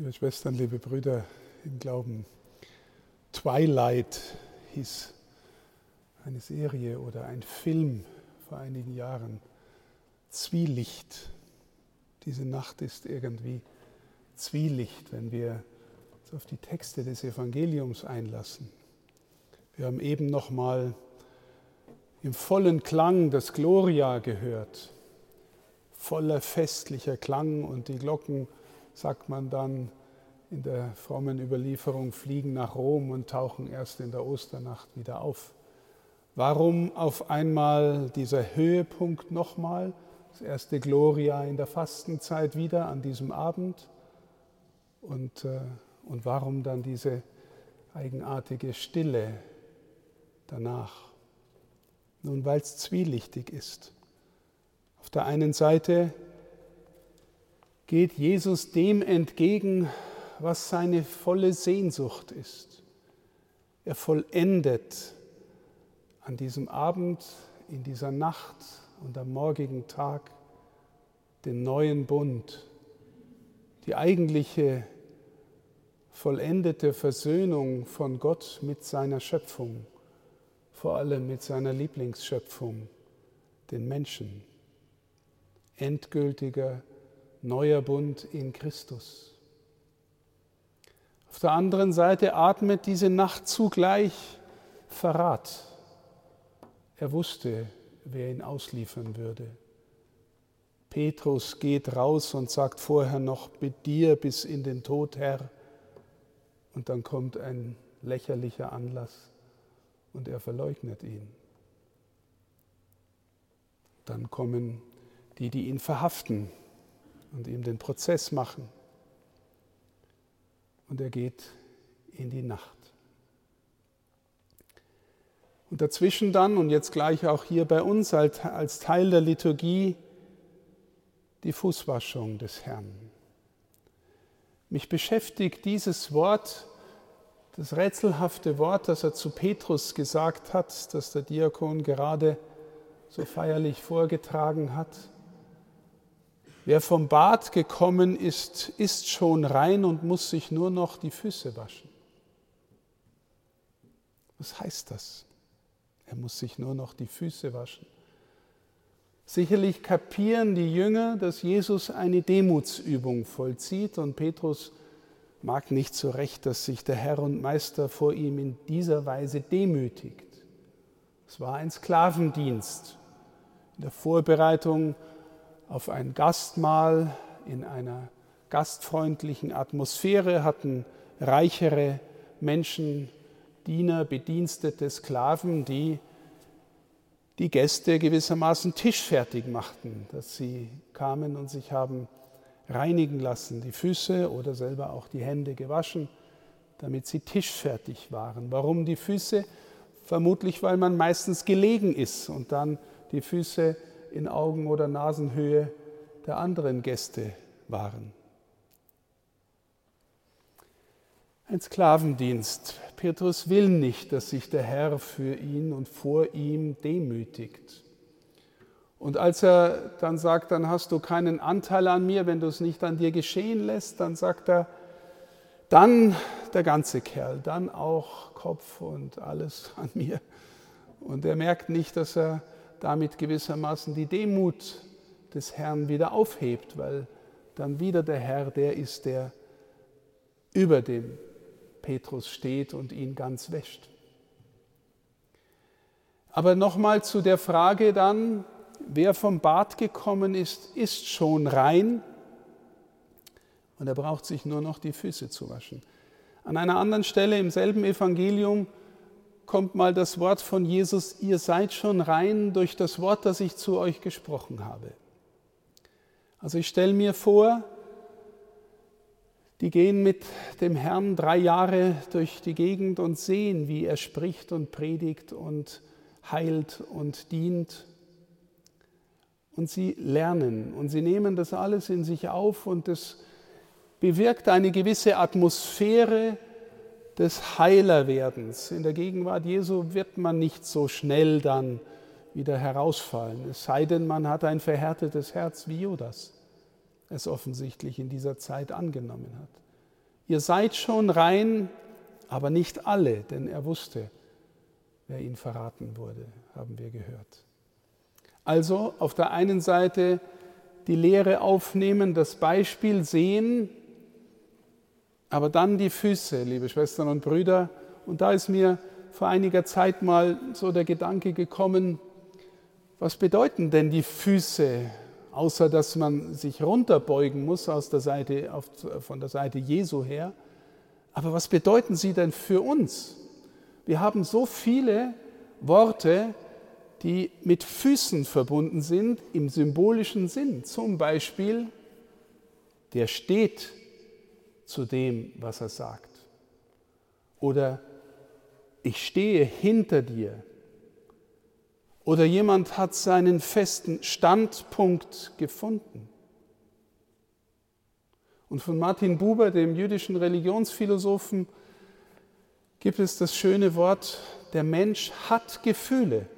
Liebe Schwestern, liebe Brüder im Glauben, Twilight hieß eine Serie oder ein Film vor einigen Jahren. Zwielicht. Diese Nacht ist irgendwie Zwielicht, wenn wir uns auf die Texte des Evangeliums einlassen. Wir haben eben noch mal im vollen Klang das Gloria gehört. Voller festlicher Klang und die Glocken sagt man dann in der frommen Überlieferung, fliegen nach Rom und tauchen erst in der Osternacht wieder auf. Warum auf einmal dieser Höhepunkt nochmal, das erste Gloria in der Fastenzeit wieder an diesem Abend? Und, äh, und warum dann diese eigenartige Stille danach? Nun, weil es zwielichtig ist. Auf der einen Seite geht Jesus dem entgegen, was seine volle Sehnsucht ist. Er vollendet an diesem Abend, in dieser Nacht und am morgigen Tag den neuen Bund, die eigentliche vollendete Versöhnung von Gott mit seiner Schöpfung, vor allem mit seiner Lieblingsschöpfung, den Menschen. Endgültiger neuer Bund in Christus. Auf der anderen Seite atmet diese Nacht zugleich Verrat. Er wusste, wer ihn ausliefern würde. Petrus geht raus und sagt vorher noch, mit dir bis in den Tod, Herr. Und dann kommt ein lächerlicher Anlass und er verleugnet ihn. Dann kommen die, die ihn verhaften und ihm den Prozess machen. Und er geht in die Nacht. Und dazwischen dann, und jetzt gleich auch hier bei uns als Teil der Liturgie, die Fußwaschung des Herrn. Mich beschäftigt dieses Wort, das rätselhafte Wort, das er zu Petrus gesagt hat, das der Diakon gerade so feierlich vorgetragen hat. Wer vom Bad gekommen ist, ist schon rein und muss sich nur noch die Füße waschen. Was heißt das? Er muss sich nur noch die Füße waschen. Sicherlich kapieren die Jünger, dass Jesus eine Demutsübung vollzieht und Petrus mag nicht so recht, dass sich der Herr und Meister vor ihm in dieser Weise demütigt. Es war ein Sklavendienst. In der Vorbereitung auf ein Gastmahl in einer gastfreundlichen Atmosphäre hatten reichere Menschen, Diener, Bedienstete, Sklaven, die die Gäste gewissermaßen tischfertig machten, dass sie kamen und sich haben reinigen lassen, die Füße oder selber auch die Hände gewaschen, damit sie tischfertig waren. Warum die Füße? Vermutlich, weil man meistens gelegen ist und dann die Füße in Augen- oder Nasenhöhe der anderen Gäste waren. Ein Sklavendienst. Petrus will nicht, dass sich der Herr für ihn und vor ihm demütigt. Und als er dann sagt, dann hast du keinen Anteil an mir, wenn du es nicht an dir geschehen lässt, dann sagt er, dann der ganze Kerl, dann auch Kopf und alles an mir. Und er merkt nicht, dass er damit gewissermaßen die Demut des Herrn wieder aufhebt, weil dann wieder der Herr der ist, der über dem Petrus steht und ihn ganz wäscht. Aber nochmal zu der Frage dann, wer vom Bad gekommen ist, ist schon rein und er braucht sich nur noch die Füße zu waschen. An einer anderen Stelle im selben Evangelium kommt mal das Wort von Jesus, ihr seid schon rein durch das Wort, das ich zu euch gesprochen habe. Also ich stelle mir vor, die gehen mit dem Herrn drei Jahre durch die Gegend und sehen, wie er spricht und predigt und heilt und dient. Und sie lernen und sie nehmen das alles in sich auf und es bewirkt eine gewisse Atmosphäre, des Heilerwerdens. In der Gegenwart Jesu wird man nicht so schnell dann wieder herausfallen, es sei denn, man hat ein verhärtetes Herz wie Judas es offensichtlich in dieser Zeit angenommen hat. Ihr seid schon rein, aber nicht alle, denn er wusste, wer ihn verraten wurde, haben wir gehört. Also auf der einen Seite die Lehre aufnehmen, das Beispiel sehen, aber dann die Füße, liebe Schwestern und Brüder. Und da ist mir vor einiger Zeit mal so der Gedanke gekommen, was bedeuten denn die Füße, außer dass man sich runterbeugen muss aus der Seite, auf, von der Seite Jesu her? Aber was bedeuten sie denn für uns? Wir haben so viele Worte, die mit Füßen verbunden sind im symbolischen Sinn. Zum Beispiel, der steht zu dem, was er sagt. Oder ich stehe hinter dir. Oder jemand hat seinen festen Standpunkt gefunden. Und von Martin Buber, dem jüdischen Religionsphilosophen, gibt es das schöne Wort, der Mensch hat Gefühle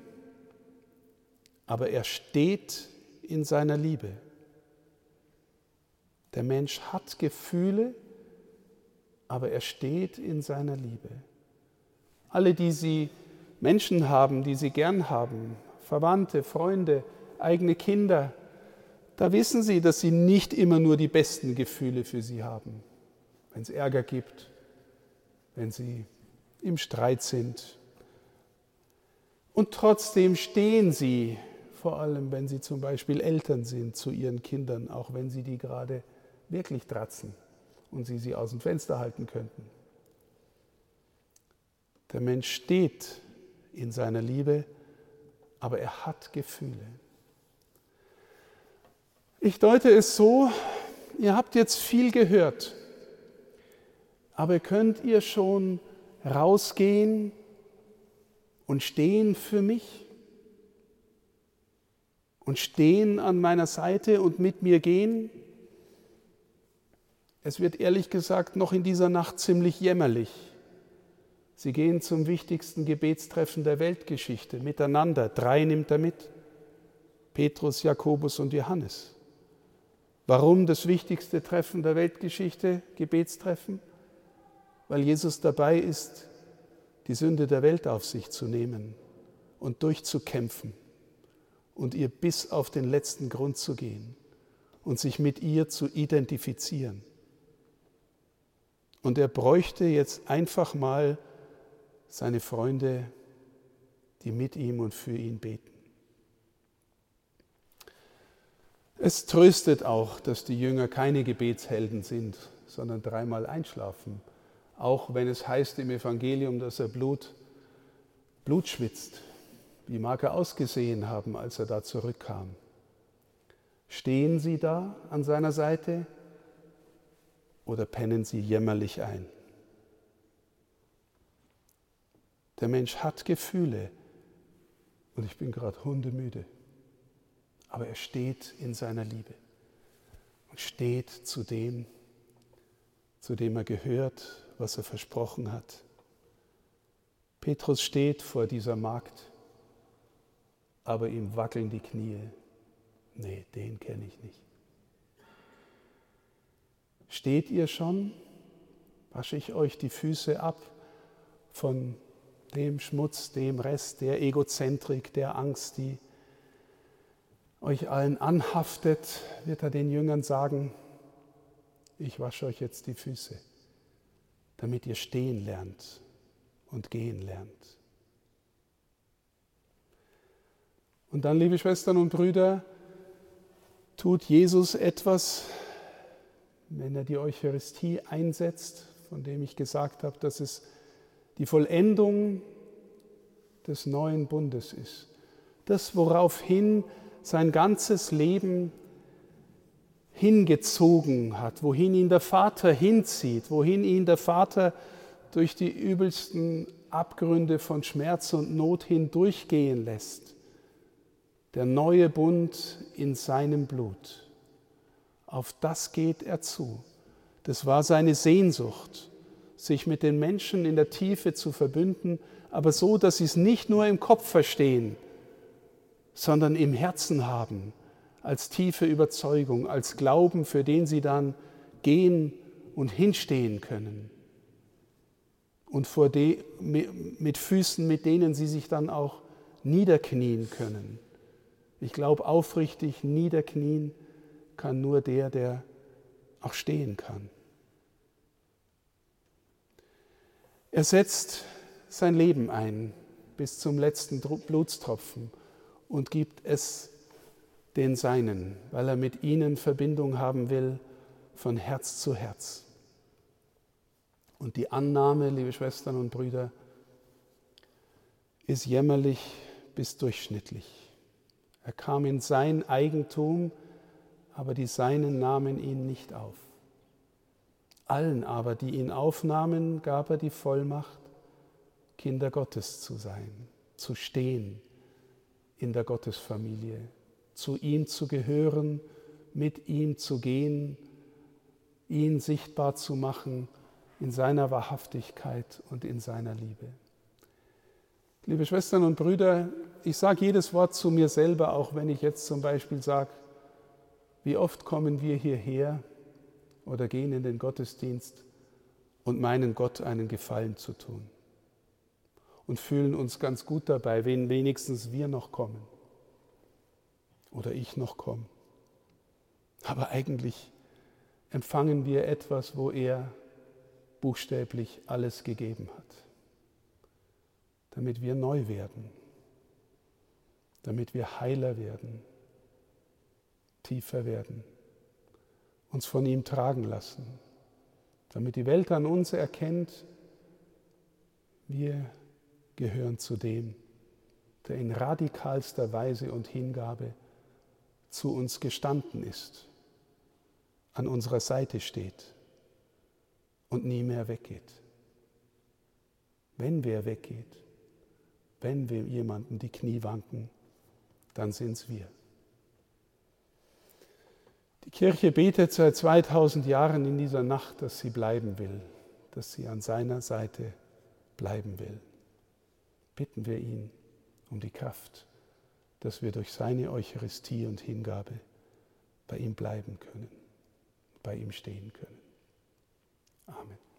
aber er steht in seiner Liebe. Der Mensch hat Gefühle, aber er steht in seiner Liebe. Alle, die sie Menschen haben, die sie gern haben, Verwandte, Freunde, eigene Kinder, da wissen sie, dass sie nicht immer nur die besten Gefühle für sie haben. Wenn es Ärger gibt, wenn sie im Streit sind. Und trotzdem stehen sie vor allem wenn sie zum Beispiel Eltern sind zu ihren Kindern, auch wenn sie die gerade wirklich dratzen und sie sie aus dem Fenster halten könnten. Der Mensch steht in seiner Liebe, aber er hat Gefühle. Ich deute es so, ihr habt jetzt viel gehört, aber könnt ihr schon rausgehen und stehen für mich? und stehen an meiner Seite und mit mir gehen. Es wird ehrlich gesagt noch in dieser Nacht ziemlich jämmerlich. Sie gehen zum wichtigsten Gebetstreffen der Weltgeschichte miteinander. Drei nimmt er mit. Petrus, Jakobus und Johannes. Warum das wichtigste Treffen der Weltgeschichte, Gebetstreffen? Weil Jesus dabei ist, die Sünde der Welt auf sich zu nehmen und durchzukämpfen und ihr bis auf den letzten Grund zu gehen und sich mit ihr zu identifizieren. Und er bräuchte jetzt einfach mal seine Freunde, die mit ihm und für ihn beten. Es tröstet auch, dass die Jünger keine Gebetshelden sind, sondern dreimal einschlafen, auch wenn es heißt im Evangelium, dass er Blut, Blut schwitzt. Wie mag er ausgesehen haben, als er da zurückkam? Stehen Sie da an seiner Seite oder pennen Sie jämmerlich ein? Der Mensch hat Gefühle und ich bin gerade hundemüde, aber er steht in seiner Liebe und steht zu dem, zu dem er gehört, was er versprochen hat. Petrus steht vor dieser Magd aber ihm wackeln die Knie. Nee, den kenne ich nicht. Steht ihr schon? Wasche ich euch die Füße ab von dem Schmutz, dem Rest, der Egozentrik, der Angst, die euch allen anhaftet, wird er den Jüngern sagen, ich wasche euch jetzt die Füße, damit ihr stehen lernt und gehen lernt. Und dann, liebe Schwestern und Brüder, tut Jesus etwas, wenn er die Eucharistie einsetzt, von dem ich gesagt habe, dass es die Vollendung des neuen Bundes ist. Das, woraufhin sein ganzes Leben hingezogen hat, wohin ihn der Vater hinzieht, wohin ihn der Vater durch die übelsten Abgründe von Schmerz und Not hindurchgehen lässt der neue Bund in seinem Blut. Auf das geht er zu. Das war seine Sehnsucht, sich mit den Menschen in der Tiefe zu verbünden, aber so, dass sie es nicht nur im Kopf verstehen, sondern im Herzen haben, als tiefe Überzeugung, als Glauben, für den sie dann gehen und hinstehen können. Und de, mit Füßen, mit denen sie sich dann auch niederknien können. Ich glaube, aufrichtig niederknien kann nur der, der auch stehen kann. Er setzt sein Leben ein bis zum letzten Blutstropfen und gibt es den Seinen, weil er mit ihnen Verbindung haben will von Herz zu Herz. Und die Annahme, liebe Schwestern und Brüder, ist jämmerlich bis durchschnittlich. Er kam in sein Eigentum, aber die Seinen nahmen ihn nicht auf. Allen aber, die ihn aufnahmen, gab er die Vollmacht, Kinder Gottes zu sein, zu stehen in der Gottesfamilie, zu ihm zu gehören, mit ihm zu gehen, ihn sichtbar zu machen in seiner Wahrhaftigkeit und in seiner Liebe. Liebe Schwestern und Brüder, ich sage jedes Wort zu mir selber, auch wenn ich jetzt zum Beispiel sage, wie oft kommen wir hierher oder gehen in den Gottesdienst und meinen Gott einen Gefallen zu tun und fühlen uns ganz gut dabei, wenn wenigstens wir noch kommen oder ich noch komme. Aber eigentlich empfangen wir etwas, wo er buchstäblich alles gegeben hat, damit wir neu werden, damit wir heiler werden, tiefer werden, uns von ihm tragen lassen, damit die Welt an uns erkennt, wir gehören zu dem, der in radikalster Weise und Hingabe zu uns gestanden ist, an unserer Seite steht und nie mehr weggeht. Wenn wer weggeht, wenn wir jemanden die Knie wanken, dann sind es wir. Die Kirche betet seit 2000 Jahren in dieser Nacht, dass sie bleiben will, dass sie an seiner Seite bleiben will. Bitten wir ihn um die Kraft, dass wir durch seine Eucharistie und Hingabe bei ihm bleiben können, bei ihm stehen können. Amen.